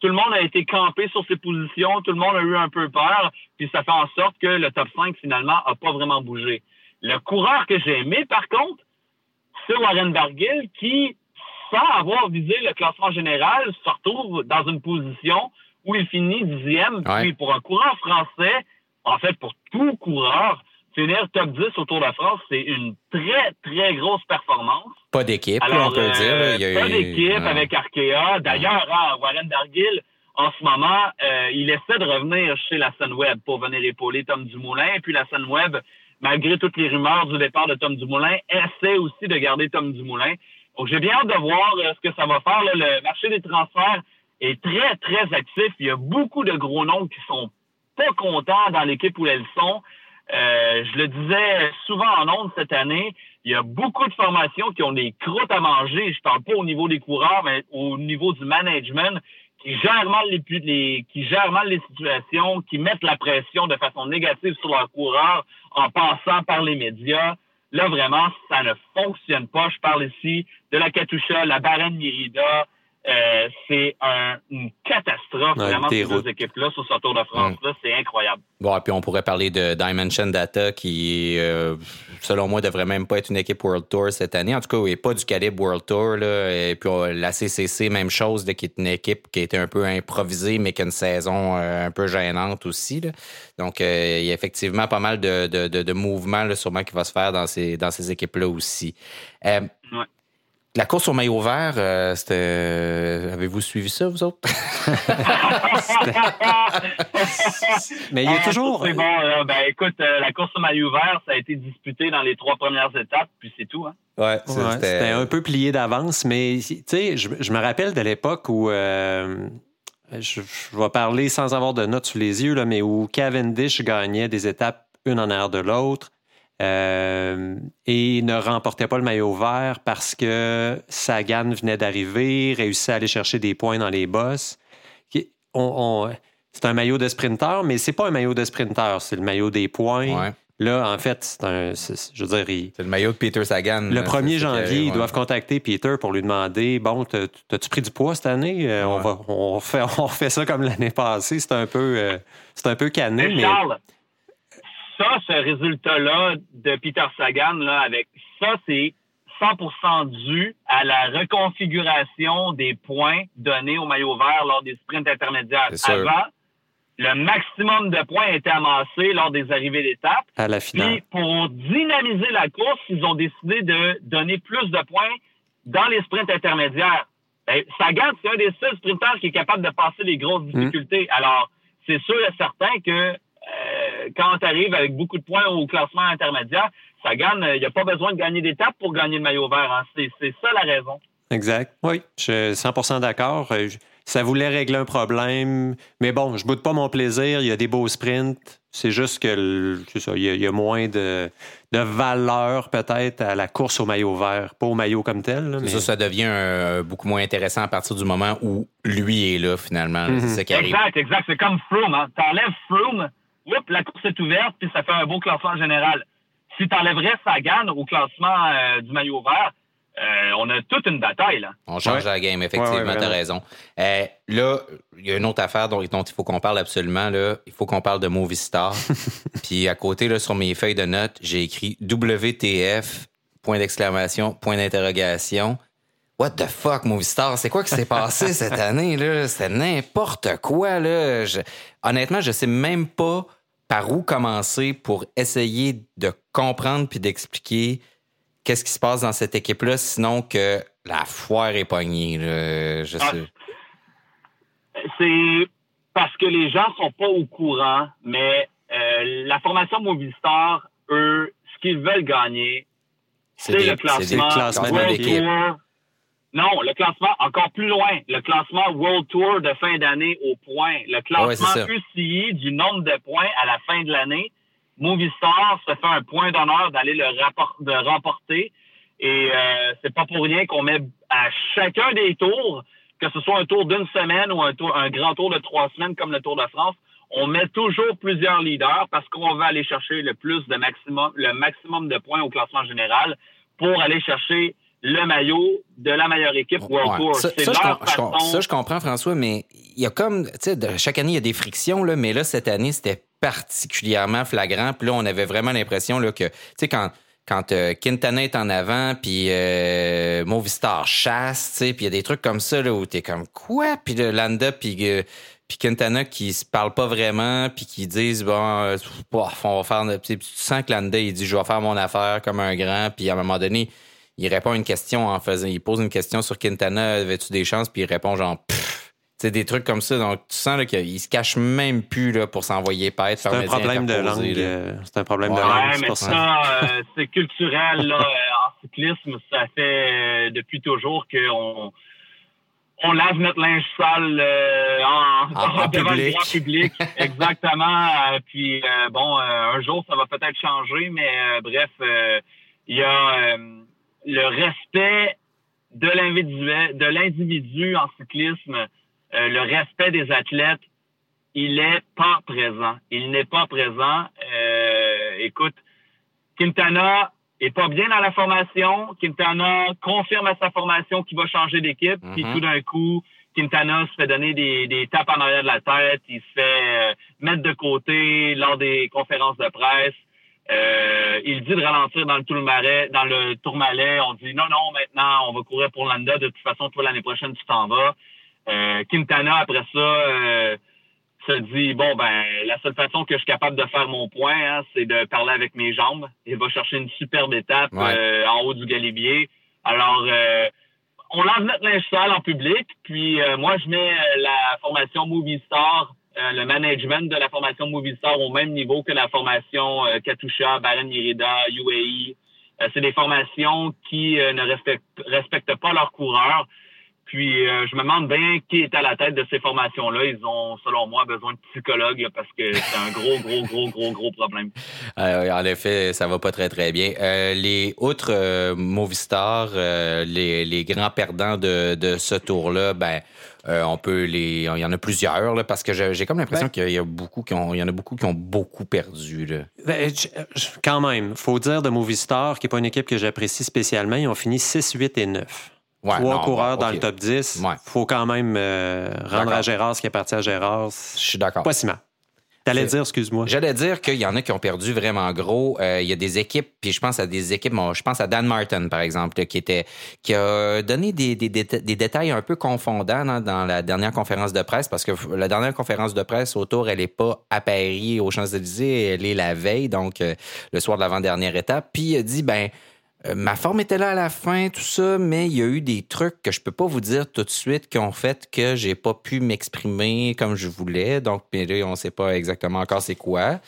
tout le monde a été campé sur ses positions, tout le monde a eu un peu peur, puis ça fait en sorte que le top 5 finalement a pas vraiment bougé. Le coureur que j'ai aimé, par contre, c'est Warren Barguil qui, sans avoir visé le classement général, se retrouve dans une position où il finit dixième. Puis pour un coureur français, en fait pour tout coureur, finir top 10 au Tour de France, c'est une très, très grosse performance. Pas d'équipe, on peut dire. Il pas d'équipe avec Arkea. D'ailleurs, hein, Warren Dargill, en ce moment, euh, il essaie de revenir chez la Sunweb pour venir épauler Tom Dumoulin. Et puis la Sunweb malgré toutes les rumeurs du départ de Tom Dumoulin, essaie aussi de garder Tom Dumoulin. Donc, j'ai bien hâte de voir euh, ce que ça va faire. Le marché des transferts est très, très actif. Il y a beaucoup de gros noms qui sont pas contents dans l'équipe où elles sont. Euh, je le disais souvent en ondes cette année, il y a beaucoup de formations qui ont des croûtes à manger. Je parle pas au niveau des coureurs, mais au niveau du management qui gèrent mal les, les, qui gèrent mal les situations, qui mettent la pression de façon négative sur leurs coureurs en passant par les médias. Là, vraiment, ça ne fonctionne pas. Je parle ici de la Katusha, la Barène Mérida, euh, c'est un, une catastrophe, vraiment, ces deux équipes-là sur ce Tour de France-là. C'est incroyable. Bon, et puis on pourrait parler de Dimension Data qui, euh, selon moi, devrait même pas être une équipe World Tour cette année. En tout cas, il n'est pas du calibre World Tour. Là. Et puis la CCC, même chose, qui est une équipe qui a été un peu improvisée, mais qui a une saison euh, un peu gênante aussi. Là. Donc, il y a effectivement pas mal de, de, de, mouvements là, sûrement qui va se faire dans ces, dans ces équipes-là aussi. Ouais. La course au maillot vert, euh, c'était. Euh, avez-vous suivi ça, vous autres? Mais il y a toujours. C'est bon, ben écoute, euh, la course au maillot vert, ça a été disputé dans les trois premières étapes, puis c'est tout. Hein? Ouais, c'était un peu plié d'avance, mais tu sais, je, me rappelle de l'époque où. je, je, vais parler sans avoir de notes sous les yeux, là, mais où Cavendish gagnait des étapes une en arrière de l'autre. Euh, et ne remportait pas le maillot vert parce que Sagan venait d'arriver, réussissait à aller chercher des points dans les bosses. c'est un maillot de sprinter, mais c'est pas un maillot de sprinter, c'est le maillot des points. Là, en fait, c'est un. je veux dire. C'est le maillot de Peter Sagan. Le 1er janvier, ils doivent contacter Peter pour lui demander Bon, t'as-tu pris du poids cette année? Euh, on, va, on, fait, on fait ça comme l'année passée. C'est un peu, euh, c'est un peu cané. Mais, ça, ce résultat-là de Peter Sagan, là, avec ça, c'est 100% dû à la reconfiguration des points donnés au maillot vert lors des sprints intermédiaires. Avant, le maximum de points était amassé lors des arrivées d'étape. À la finale. Puis, pour dynamiser la course, ils ont décidé de donner plus de points dans les sprints intermédiaires. Ben, Sagan, c'est un des seuls sprinteurs qui est capable de passer les grosses mmh. difficultés. Alors, c'est sûr et certain que euh, quand tu arrives avec beaucoup de points au classement intermédiaire, ça gagne. Il n'y a pas besoin de gagner d'étapes pour gagner le maillot vert. Hein. C'est ça la raison. Exact. Oui, je suis 100% d'accord. Euh, ça voulait régler un problème. Mais bon, je boude pas mon plaisir. Il y a des beaux sprints. C'est juste que ça, il, y a, moins de, de valeur peut-être à la course au maillot vert, pas au maillot comme tel. mais... Ça, ça devient beaucoup moins intéressant à partir du moment où lui est là finalement. C'est ça qui arrive. Exact, exact. C'est comme Froome. Hein. T'enlèves Froome, la course est ouverte, puis ça fait un beau classement général. Si t'enlèverais Sagan au classement euh, du maillot vert, euh, on a toute une bataille. Là. On change la game, effectivement, tu as raison. Euh, là, il y a une autre affaire dont, il faut qu'on parle absolument. Là. Il faut qu'on parle de Movistar. Puis à côté, là, sur mes feuilles de notes, j'ai écrit WTF, point d'exclamation, point d'interrogation. What the fuck, Movistar? C'est quoi qui s'est passé cette année? là? C'était n'importe quoi. Là. Honnêtement, je sais même pas par où commencer pour essayer de comprendre puis d'expliquer qu'est-ce qui se passe dans cette équipe-là, sinon que la foire est pognée. je ah, sais. C'est parce que les gens sont pas au courant, mais euh, la formation Movistar, eux, ce qu'ils veulent gagner, c'est le classement, le classement de l'équipe. Non, le classement encore plus loin. Le classement World Tour de fin d'année au point. Le classement UCI du nombre de points à la fin de l'année. Movistar se fait un point d'honneur d'aller le rapport, de remporter. Et euh, c'est pas pour rien qu'on met à chacun des tours, que ce soit un tour d'une semaine ou un, tour, un grand tour de trois semaines comme le Tour de France, on met toujours plusieurs leaders parce qu'on va aller chercher le plus de maximum, le maximum de points au classement général pour aller chercher le maillot de la meilleure équipe World Tour. Ça, ça, je, ça, je comprends, François, mais il y a comme, tu sais, chaque année, il y a des frictions, là, mais là, cette année, c'était particulièrement flagrant. Puis là, on avait vraiment l'impression là, que, tu sais, quand, quand euh, Quintana est en avant, puis euh, Movistar chasse, tu sais, puis il y a des trucs comme ça, là, où t'es comme, quoi? Puis le Landa, puis... Euh, puis Quintana qui se parle pas vraiment, puis qui disent bon, euh, on va faire. Tu sens que Landa il dit je vais faire mon affaire comme un grand, puis à un moment donné il répond à une question en faisant, il pose une question sur Quintana, avais-tu des chances, puis il répond genre, c'est des trucs comme ça. Donc, tu sens qu'il se cache même plus là, pour s'envoyer pète. C'est un, problème de langue. C'est un problème de langue. mais ça, euh, c'est culturel. Là, euh, en cyclisme, ça fait euh, depuis toujours qu'on on lave notre linge sale en, devant le grand public. Exactement. puis, bon, un jour, ça va peut-être changer, mais bref, il y a le respect de l'individu, de l'individu en cyclisme, euh, le respect des athlètes, il est pas présent. Il n'est pas présent. Euh, écoute, Quintana est pas bien dans la formation. Quintana confirme à sa formation qu'il va changer d'équipe. Puis mm-hmm. tout d'un coup, Quintana se fait donner des, des tapes en arrière de la tête. Il se fait euh, mettre de côté lors des conférences de presse. Euh, il dit de ralentir dans le tourmalet, dans le tourmalet. On dit non, non, maintenant, on va courir pour Landa. De toute façon, toi, l'année prochaine, tu t'en vas. Euh, Quintana, après ça, euh, se dit bon ben la seule façon que je suis capable de faire mon point, hein, c'est de parler avec mes jambes. Il va chercher une superbe étape euh, en haut du galibier. Alors euh, on lance notre linge sale en public, puis moi je mets la formation Movie Star euh, le management de la formation Movistar au même niveau que la formation euh, Katusha, Baron Yerida, UAE. Euh, c'est des formations qui ne respectent, respectent pas leurs coureurs. Puis je me demande bien qui est à la tête de ces formations-là. Ils ont, selon moi, besoin de psychologues parce que c'est un gros, gros, gros, gros, gros problème. en effet, ça va pas très, très bien. les autres Movistar, les, les, grands perdants de, de ce tour-là, ben euh, on peut les, il y en a plusieurs là, parce que j'ai comme l'impression ben qu'il y a beaucoup qui ont, il y en a beaucoup qui ont beaucoup perdu là. Ben, quand même, faut dire de Movistar, qui est pas une équipe que j'apprécie spécialement, ils ont fini 6, 8 et 9. Trois coureurs dans le top 10. Il faut quand même euh, rendre à Gérard ce qui est parti à Gérard. Je suis d'accord. Pas si mal. T'allais dire, excuse-moi. J'allais dire qu'il y en a qui ont perdu vraiment gros. Euh, il y a des équipes, puis je pense à des équipes, je pense à Dan Martin, par exemple, qui était qui a donné des, des, des, détails un peu confondants dans la dernière conférence de presse, parce que la dernière conférence de presse autour, elle est pas à Paris, aux Champs-Élysées, elle est la veille, donc euh, le soir de l'avant-dernière étape. Puis il a dit, ben euh, ma forme était là à la fin, tout ça, mais il y a eu des trucs que je peux pas vous dire tout de suite qui ont fait que j'ai pas pu m'exprimer comme je voulais. Donc, là, on sait pas exactement encore c'est quoi.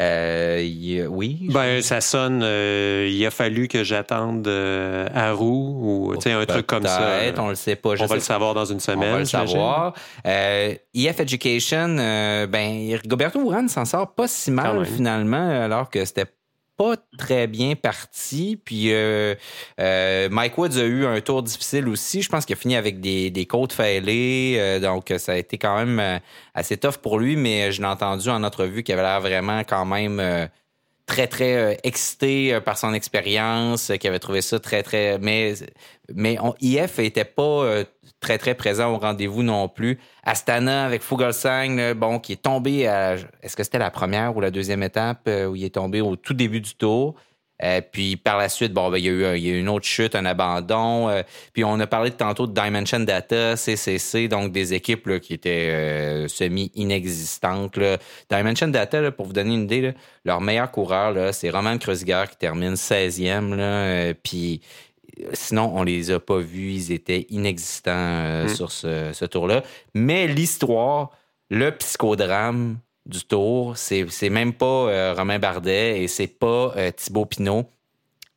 Euh, oui. Ben, ça sonne. Euh, il a fallu que j'attende à roue ou un truc comme ça. On le sait pas. on va le savoir dans une semaine. On va le savoir. EF Education, ben, Roberto Ouran s'en sort pas si mal finalement, alors que c'était très bien parti. Puis euh, euh, Mike Woods a eu un tour difficile aussi. Je pense qu'il a fini avec des, des côtes failées. Euh, donc, ça a été quand même assez tough pour lui. Mais je l'ai entendu en entrevue qu'il avait l'air vraiment quand même très, très excité par son expérience, qu'il avait trouvé ça très, très... Mais, mais IF était pas très, très présent au rendez-vous non plus. Astana avec Fuglsang, bon, qui est tombé à, est-ce que c'était la première ou la deuxième étape euh, où il est tombé au tout début du tour? Euh, puis par la suite, bon, ben, il, y a eu, il y a eu une autre chute, un abandon. Euh, puis on a parlé tantôt de Dimension Data, CCC, donc des équipes qui étaient semi-inexistantes. Dimension Data, pour vous donner une idée, leur meilleur coureur, c'est Roman Kreuziger qui termine 16e. puis sinon, on les a pas vus. Ils étaient inexistants euh, mm. sur ce, tour-là. Mais l'histoire, le psychodrame du tour, c'est, même pas euh, Romain Bardet et c'est pas euh, Thibaut Pinot.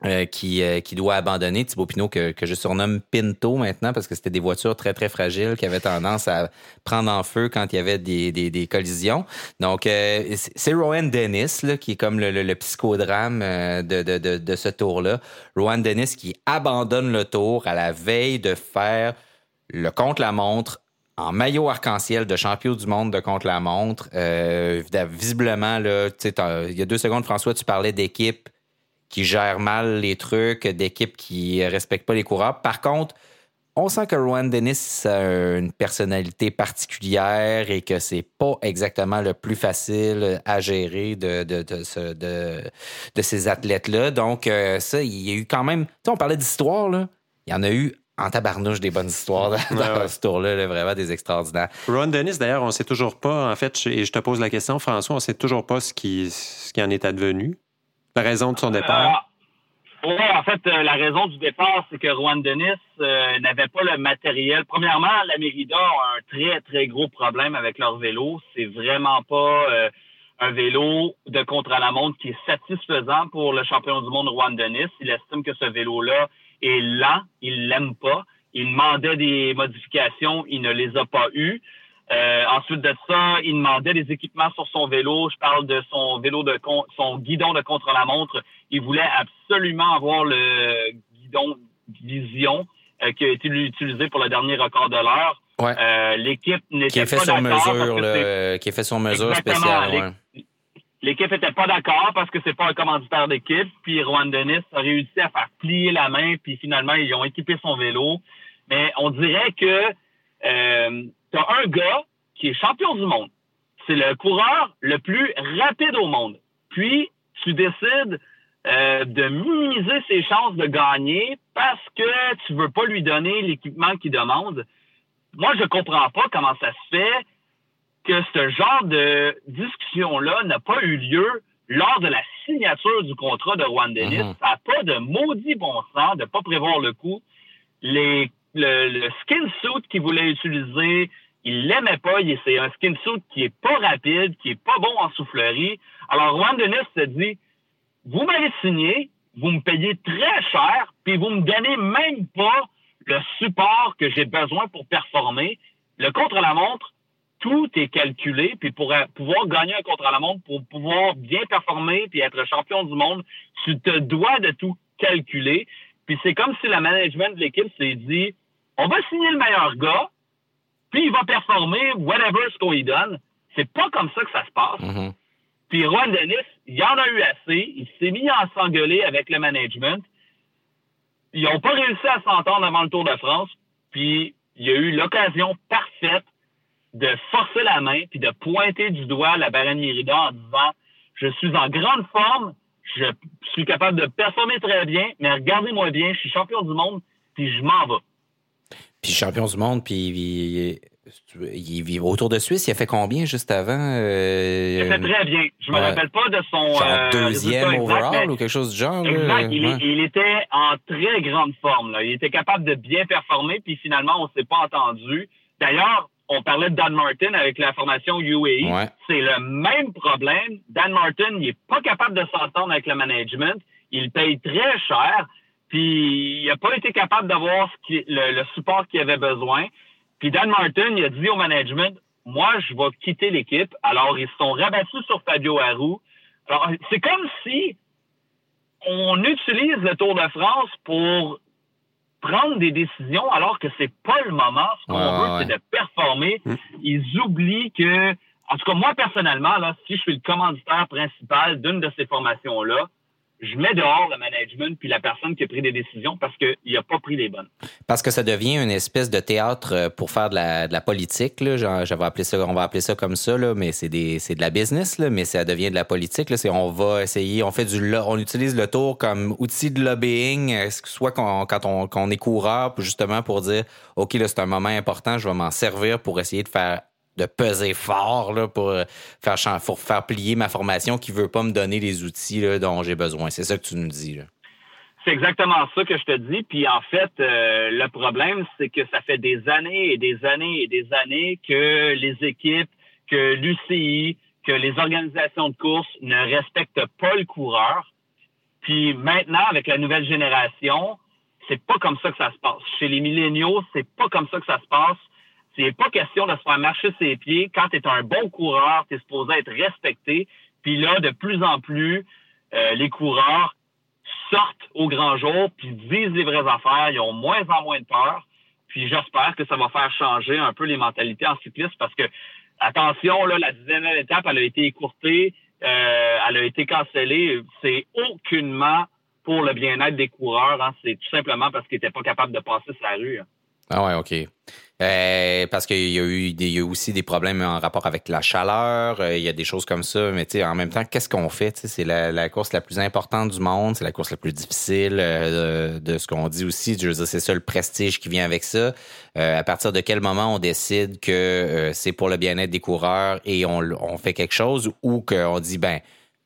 Euh, qui, euh, qui doit abandonner. Thibaut Pinot, que, que je surnomme Pinto maintenant, parce que c'était des voitures très, très fragiles qui avaient tendance à prendre en feu quand il y avait des, des, des collisions. Donc, c'est Rowan Dennis, là, qui est comme le, le, psychodrame de, de, de, de ce tour-là. Rowan Dennis qui abandonne le tour à la veille de faire le contre-la-montre en maillot arc-en-ciel de champion du monde de contre-la-montre. visiblement, là, il y a deux secondes, François, tu parlais d'équipe qui gère mal les trucs, d'équipes qui respectent pas les coureurs. Par contre, on sent que Rowan Dennis a une personnalité particulière et que c'est pas exactement le plus facile à gérer de, ces athlètes-là. Donc, euh, ça, il y a eu quand même. Tu on parlait d'histoire, là. Il y en a eu en tabarnouche des bonnes histoires dans, ce tour-là, vraiment des extraordinaires. Ron Dennis, d'ailleurs, on ne sait toujours pas, en fait, et je te pose la question, François, on ne sait toujours pas ce qui, ce qui en est advenu. La raison de son départ? Euh, oui, en fait, euh, la raison du départ, c'est que Juan Denis euh, n'avait pas le matériel. Premièrement, la Mérida a un très, très gros problème avec leur vélo. C'est vraiment pas un vélo de contre-la-montre qui est satisfaisant pour le champion du monde Juan Denis. Il estime que ce vélo-là est lent, il l'aime pas. Il demandait des modifications, il ne les a pas eues. Euh, ensuite de ça, il demandait des équipements sur son vélo. Je parle de son vélo de son guidon de contre-la-montre. Il voulait absolument avoir le guidon Vision euh, qui a été utilisé pour le dernier record de l'heure. Euh, l'équipe n'était pas d'accord. Qui est fait sur mesure spéciale. L'équipe n'était pas d'accord parce que c'est pas un commanditaire d'équipe. Puis Juan Denis a réussi à faire plier la main. Puis finalement, ils ont équipé son vélo. Mais on dirait que tu as un gars qui est champion du monde. C'est le coureur le plus rapide au monde. Puis, tu décides euh, de minimiser ses chances de gagner parce que tu veux pas lui donner l'équipement qu'il demande. Moi, je comprends pas comment ça se fait que ce genre de discussion-là n'a pas eu lieu lors de la signature du contrat de Juan Dennis. Mm-hmm. Ça n'a pas de maudit bon sens de ne pas prévoir le coup. Les, le, le skin suit qu'il voulait utiliser, il l'aimait pas. C'est un skin suit qui est pas rapide, qui est pas bon en soufflerie. Alors, Juan Denis se dit, vous m'avez signé, vous me payez très cher, puis vous me donnez même pas le support que j'ai besoin pour performer. Le contre-la-montre, tout est calculé, puis pour pouvoir gagner un contre-la-montre, pour pouvoir bien performer, puis être champion du monde, tu te dois de tout calculer. Puis c'est comme si le management de l'équipe s'est dit, on va signer le meilleur gars, puis il va performer whatever ce qu'on lui donne. C'est pas comme ça que ça se passe. Mm-hmm. Puis Ron Dennis, il en a eu assez. Il s'est mis à s'engueuler avec le management. Ils n'ont pas réussi à s'entendre avant le Tour de France. Puis il y a eu l'occasion parfaite de forcer la main puis de pointer du doigt la Baronne Mérida en disant Je suis en grande forme, je suis capable de performer très bien, mais regardez-moi bien, je suis champion du monde, puis je m'en vais. Puis champion du monde, puis il vit autour de Suisse, il a fait combien juste avant? Euh, il a fait très bien. Je me rappelle pas de son genre deuxième overall ou quelque chose du genre. Exact. Il, était en très grande forme. Là. Il était capable de bien performer, puis finalement, on s'est pas entendu. D'ailleurs, on parlait de Dan Martin avec la formation UAE. C'est le même problème. Dan Martin, il est pas capable de s'entendre avec le management. Il paye très cher. Puis il n'a pas été capable d'avoir le, support qu'il avait besoin. Puis Dan Martin, il a dit au management, moi, je vais quitter l'équipe. Alors, ils se sont rabattus sur Fabio Harou. Alors, c'est comme si on utilise le Tour de France pour prendre des décisions alors que c'est pas le moment. Ce qu'on veut, c'est de performer. Mm. Ils oublient que, en tout cas, moi, personnellement, là, si je suis le commanditaire principal d'une de ces formations-là, je mets dehors le management puis la personne qui a pris des décisions parce qu'il n'a pas pris les bonnes. Parce que ça devient une espèce de théâtre euh, pour faire de la, politique. Ça, on va appeler ça comme ça, là, mais c'est de la business, mais ça devient de la politique. Là. On va essayer, on fait du on utilise le tour comme outil de lobbying, soit quand on, quand on est coureur, justement pour dire OK, là, c'est un moment important, je vais m'en servir pour essayer de faire de peser fort là, pour, euh, faire, faire plier ma formation qui ne veut pas me donner les outils là, dont j'ai besoin. C'est ça que tu nous dis. C'est exactement ça que je te dis. Puis en fait, euh, le problème, c'est que ça fait des années et des années et des années que les équipes, que l'UCI, que les organisations de course ne respectent pas le coureur. Puis maintenant, avec la nouvelle génération, c'est pas comme ça que ça se passe. Chez les milléniaux, c'est pas comme ça que ça se passe. C'est pas question de se faire marcher ses pieds. Quand tu es un bon coureur, tu es supposé être respecté. Puis là, de plus en plus, euh, les coureurs sortent au grand jour, puis disent les vraies affaires. Ils ont moins en moins de peur. Puis j'espère que ça va faire changer un peu les mentalités en cyclisme parce que, attention, là, la dixième étape, elle a été écourtée, euh, elle a été cancellée. C'est aucunement pour le bien-être des coureurs. Hein. C'est tout simplement parce qu'ils n'étaient pas capables de passer sa rue. Hein. Ah ouais, OK. Euh, parce qu'il y a eu des, aussi des problèmes en rapport avec la chaleur, euh, il y a des choses comme ça, mais en même temps, qu'est-ce qu'on fait? C'est la, course la plus importante du monde, c'est la course la plus difficile euh, de, ce qu'on dit aussi. Veux dire, c'est ça le prestige qui vient avec ça. à partir de quel moment on décide que c'est pour le bien-être des coureurs et on, on fait quelque chose ou qu'on dit ben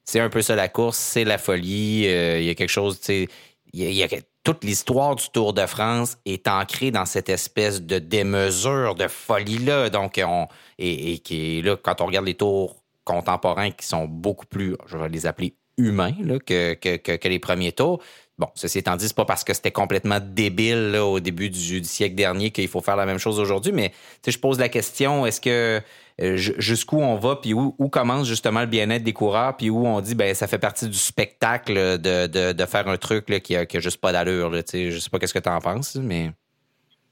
c'est un peu ça la course, c'est la folie, il y a quelque chose, tu sais, il y a, toute l'histoire du Tour de France est ancrée dans cette espèce de démesure, de folie-là. Donc, on, et, qui là, quand on regarde les tours contemporains qui sont beaucoup plus, je vais les appeler humains que, que, les premiers tours. Bon, ceci étant dit, c'est pas parce que c'était complètement débile là, au début du, du siècle dernier qu'il faut faire la même chose aujourd'hui, mais je pose la question, est-ce que euh, jusqu'où on va, puis où, commence justement le bien-être des coureurs, puis où on dit ben ça fait partie du spectacle de, de, faire un truc là, qui, a, juste pas d'allure. Je sais pas qu'est-ce que tu en penses, mais.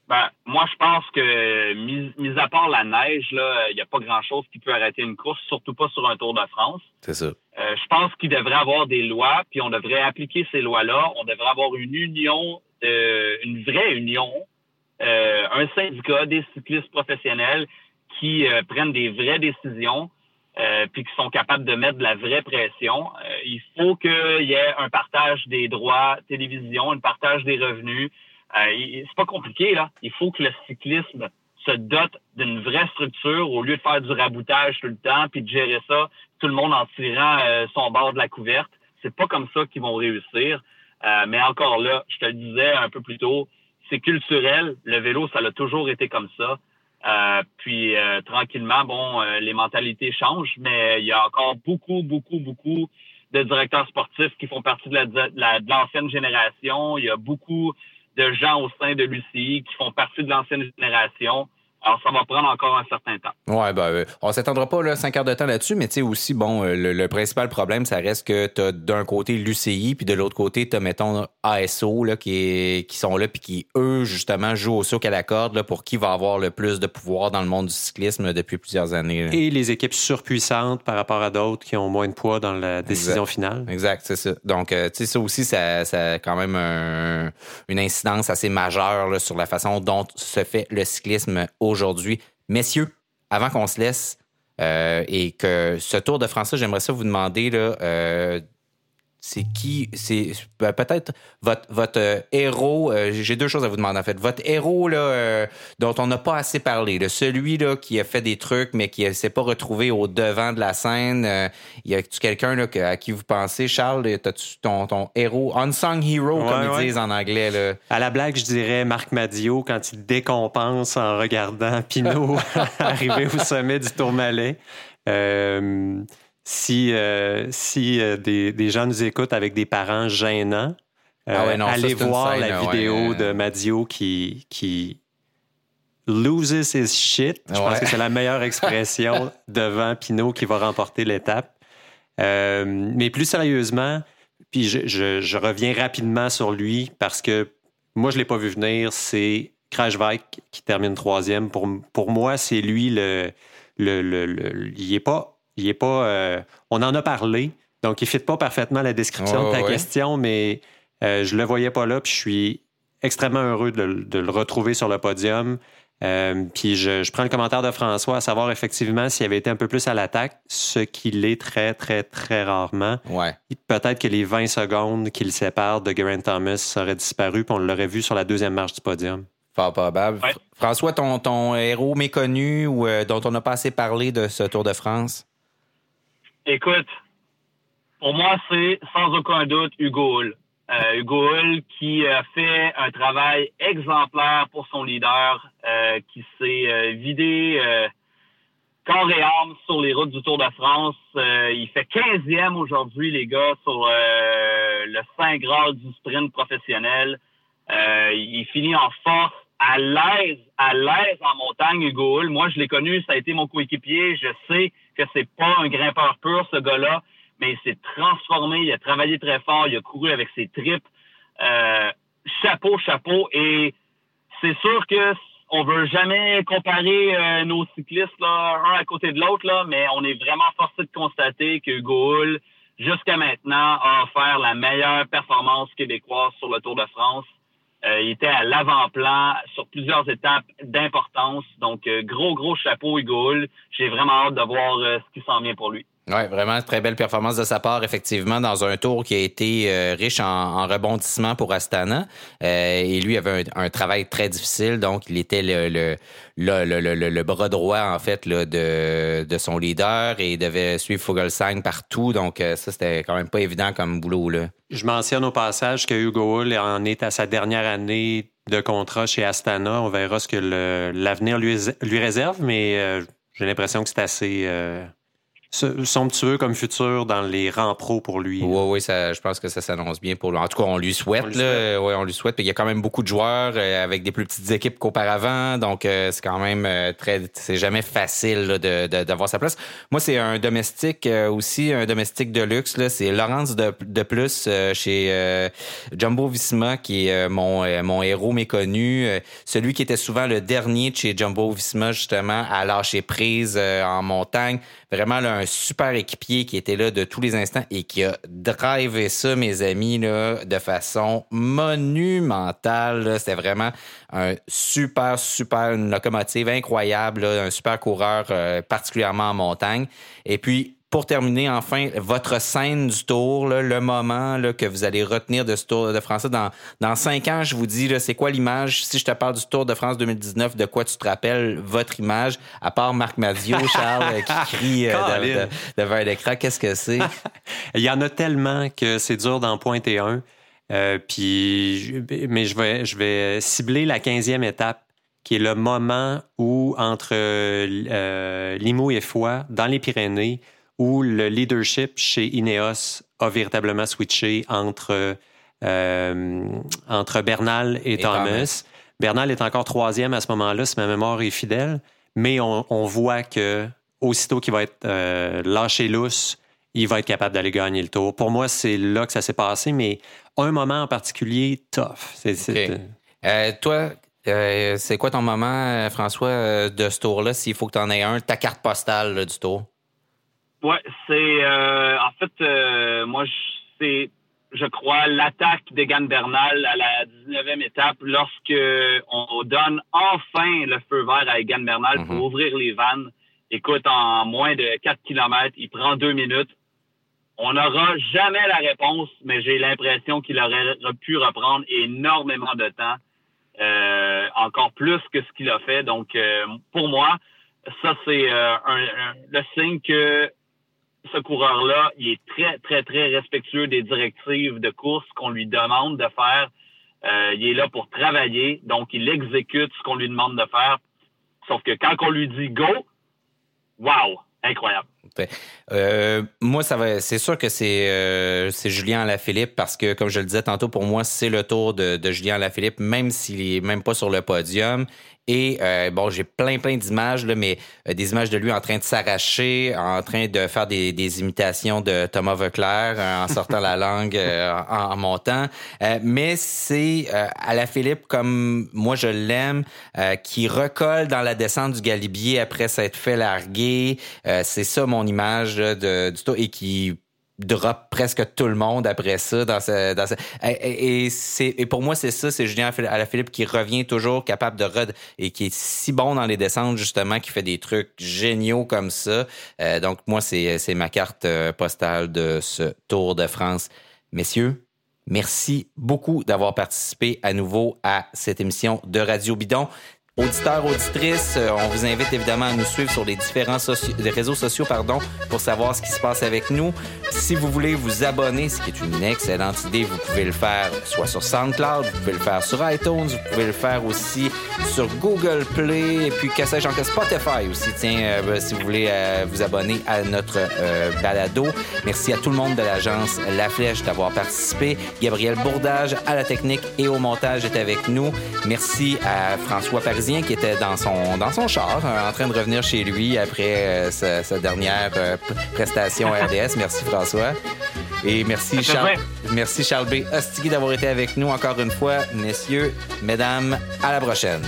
Ben, moi, je pense que, mis, à part la neige, il n'y a pas grand-chose qui peut arrêter une course, surtout pas sur un Tour de France. C'est ça. Euh, je pense qu'il devrait avoir des lois, puis on devrait appliquer ces lois-là. On devrait avoir une union, euh, une vraie union, un syndicat des cyclistes professionnels qui euh, prennent des vraies décisions, euh, puis qui sont capables de mettre de la vraie pression. Euh, il faut qu'il y ait un partage des droits télévision, un partage des revenus. c'est pas compliqué là. Il faut que le cyclisme se dote d'une vraie structure au lieu de faire du raboutage tout le temps puis de gérer ça tout le monde en tirant son bord de la couverte. C'est pas comme ça qu'ils vont réussir. mais encore là, je te le disais un peu plus tôt, c'est culturel. Le vélo, ça a toujours été comme ça. Euh, puis euh, tranquillement, bon, euh, les mentalités changent, mais il y a encore beaucoup, beaucoup, beaucoup de directeurs sportifs qui font partie de l'ancienne la, génération. Il y a beaucoup de gens au sein de l'UCI qui font partie de l'ancienne génération. Alors, ça va prendre encore un certain temps. Ouais, ben, euh, on s'attendra pas là, cinq heures de temps là-dessus, mais tu sais aussi, bon, euh, le, principal problème, ça reste que tu as d'un côté l'UCI, puis de l'autre côté, tu as, mettons, ASO, là, qui, qui sont là, puis qui, eux, justement, jouent au souk à la corde là, pour qui va avoir le plus de pouvoir dans le monde du cyclisme depuis plusieurs années. Et les équipes surpuissantes par rapport à d'autres qui ont moins de poids dans la décision finale. Exact, c'est ça. Donc, euh, tu sais, ça aussi, ça, ça a quand même une incidence assez majeure là, sur la façon dont se fait le cyclisme aujourd'hui. Messieurs, avant qu'on se laisse euh, et que ce Tour de France, j'aimerais ça vous demander, là, euh, c'est qui c'est ben, peut-être votre votre euh, héros euh, j'ai deux choses à vous demander en fait. Votre héros là euh, dont on n'a pas assez parlé le celui là qui a fait des trucs mais qui s'est pas retrouvé au devant de la scène y a-tu quelqu'un à qui vous pensez? Charles t'as-tu ton, ton héros unsung hero comme ils disent en anglais là? À la blague je dirais Marc Madio quand il décompense en regardant Pinot arriver au sommet du Tourmalet. Euh, si, euh, si euh, des, des, gens nous écoutent avec des parents gênants, ah allez voir la vidéo de Madio qui, qui loses his shit. Je pense que c'est la meilleure expression devant Pinot qui va remporter l'étape. mais plus sérieusement, puis je, je, je, reviens rapidement sur lui parce que moi, je ne l'ai pas vu venir. C'est Krajvik qui termine troisième. Pour, pour moi, c'est lui le, le, le, il est pas, il est pas. Euh, on en a parlé, donc il ne fit pas parfaitement la description de ta question, mais euh, je le voyais pas là, puis je suis extrêmement heureux de, le retrouver sur le podium. Euh, puis je, prends le commentaire de François à savoir effectivement s'il avait été un peu plus à l'attaque, ce qu'il est très, très, très rarement. Ouais. Peut-être que les 20 secondes qui le séparent de Geraint Thomas auraient disparu, puis on l'aurait vu sur la deuxième marche du podium. Fort probable. François, ton, ton héros méconnu ou euh, dont on n'a pas assez parlé de ce Tour de France? Écoute, pour moi, c'est sans aucun doute Hugo Hull. Euh, Hugo Hull qui a fait un travail exemplaire pour son leader, euh, qui s'est vidé corps et âme sur les routes du Tour de France. il fait 15e aujourd'hui, les gars, sur le Saint Graal du sprint professionnel. il finit en force à l'aise, à l'aise en montagne, Hugo Hull. Moi, je l'ai connu, ça a été mon coéquipier. Je sais que c'est pas un grimpeur pur, ce gars-là, mais il s'est transformé, il a travaillé très fort, il a couru avec ses tripes. Euh, chapeau, chapeau. Et c'est sûr que on veut jamais comparer euh, nos cyclistes là, un à côté de l'autre, là, mais on est vraiment forcé de constater que Hugo Hull, jusqu'à maintenant, a offert la meilleure performance québécoise sur le Tour de France. Euh, il était à l'avant-plan sur plusieurs étapes d'importance. Donc, euh, gros, gros chapeau, Hugo J'ai vraiment hâte de voir euh, ce qui s'en vient pour lui. Oui, vraiment très belle performance de sa part, effectivement, dans un tour qui a été euh, riche en, en rebondissements pour Astana. Euh, et lui avait un, travail très difficile, donc il était le, le, le, le, bras droit, en fait, là, de, de son leader et il devait suivre Fogelsang partout. Donc euh, ça, c'était quand même pas évident comme boulot. Là. Je mentionne au passage que Hugo Hull en est à sa dernière année de contrat chez Astana. On verra ce que l'avenir lui, lui réserve, mais j'ai l'impression que c'est assez somptueux comme futur dans les rangs pro pour lui. Oui, oui, ça, je pense que ça s'annonce bien pour lui. En tout cas, on lui souhaite. On lui souhaite. Ouais, on lui souhaite. il y a quand même beaucoup de joueurs euh, avec des plus petites équipes qu'auparavant. Donc, euh, c'est quand même euh, très. C'est jamais facile de, d'avoir sa place. Moi, c'est un domestique aussi, un domestique de luxe. Là, c'est Laurence de, de Plus chez Jumbo Visma, qui est mon, mon héros méconnu. celui qui était souvent le dernier de chez Jumbo Visma, justement, à lâcher prise en montagne. Vraiment, là, un super équipier qui était là de tous les instants et qui a drivé ça, mes amis, là, de façon monumentale. C'était vraiment un super, super, une locomotive incroyable, un super coureur, euh, particulièrement en montagne. Et puis, pour terminer, enfin, votre scène du tour, le moment là, que vous allez retenir de ce Tour de France. Dans, dans cinq ans, je vous dis, c'est quoi l'image? Si je te parle du Tour de France 2019, de quoi tu te rappelles votre image? À part Marc Madio, Charles, qui crie euh, devant l'écran, qu'est-ce que c'est? Il y en a tellement que c'est dur d'en pointer un. Euh, puis, mais je vais, je vais cibler la quinzième étape qui est le moment où, entre euh, Limoux et Foix, dans les Pyrénées, où le leadership chez Ineos a véritablement switché entre, euh, entre Bernal et, Thomas. Bernal est encore troisième à ce moment-là, si ma mémoire est fidèle, mais on, voit que aussitôt qu'il va être euh, lâché lousse, il va être capable d'aller gagner le tour. Pour moi, c'est là que ça s'est passé, mais un moment en particulier, tough. Euh, toi, c'est quoi ton moment, François, de ce tour-là, s'il faut que tu en aies un, ta carte postale du tour? Ouais, c'est euh, en fait euh, moi c'est je crois l'attaque d'Egan Bernal à la 19e étape lorsque on donne enfin le feu vert à Egan Bernal pour mhm. ouvrir les vannes. Écoute, en moins de 4 km, il prend deux minutes. On n'aura jamais la réponse, mais j'ai l'impression qu'il aurait pu reprendre énormément de temps, euh, encore plus que ce qu'il a fait. Donc, euh, pour moi, ça, c'est euh, le signe que ce coureur-là, il est très, très, très respectueux des directives de course qu'on lui demande de faire. il est là pour travailler, donc il exécute ce qu'on lui demande de faire. Sauf que quand on lui dit go, wow, incroyable. Euh, moi, ça va. C'est sûr que c'est euh, Julien Alaphilippe parce que, comme je le disais tantôt, pour moi, c'est le tour de, Julien Alaphilippe, même s'il est même pas sur le podium. Et euh, bon, j'ai plein, plein d'images, là, mais euh, des images de lui en train de s'arracher, en train de faire des, des imitations de Thomas Veuclair euh, en sortant la langue en, montant. mais c'est à la Philippe, comme moi je l'aime, qui recolle dans la descente du Galibier après s'être fait larguer. c'est ça mon image de, du tout et qui drop presque tout le monde après ça dans ce, dans et, c'est et pour moi c'est ça c'est Julien Alaphilippe qui revient toujours capable de rod et qui est si bon dans les descentes justement qui fait des trucs géniaux comme ça euh, donc moi c'est c'est ma carte euh, postale de ce Tour de France messieurs Merci beaucoup d'avoir participé à nouveau à cette émission de Radio Bidon. Auditeurs, auditrices, euh, on vous invite évidemment à nous suivre sur les différents réseaux sociaux pardon, pour savoir ce qui se passe avec nous. Si vous voulez vous abonner, ce qui est une excellente idée, vous pouvez le faire soit sur SoundCloud, vous pouvez le faire sur iTunes, vous pouvez le faire aussi sur Google Play, et puis que sais-je encore Spotify aussi, tiens, euh, si vous voulez euh, vous abonner à notre balado. Merci à tout le monde de l'agence La Flèche d'avoir participé. Gabriel Bourdage à la technique et au montage est avec nous. Merci à François Paris qui était dans son, dans son char, euh, en train de revenir chez lui après euh, sa, dernière euh, prestation RDS. Merci François. Et merci Charles, merci Charles B. Ostigui d'avoir été avec nous encore une fois. Messieurs, mesdames, à la prochaine.